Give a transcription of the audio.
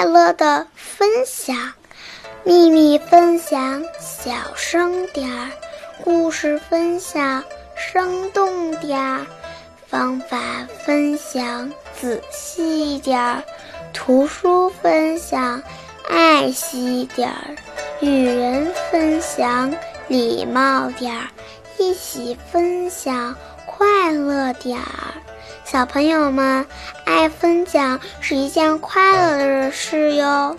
快乐的分享，秘密分享，小声点儿；故事分享，生动点儿；方法分享，仔细点儿；图书分享，爱惜点儿；与人分享，礼貌点儿；一起分享，快乐点儿。小朋友们，爱分享是一件快乐的事哟。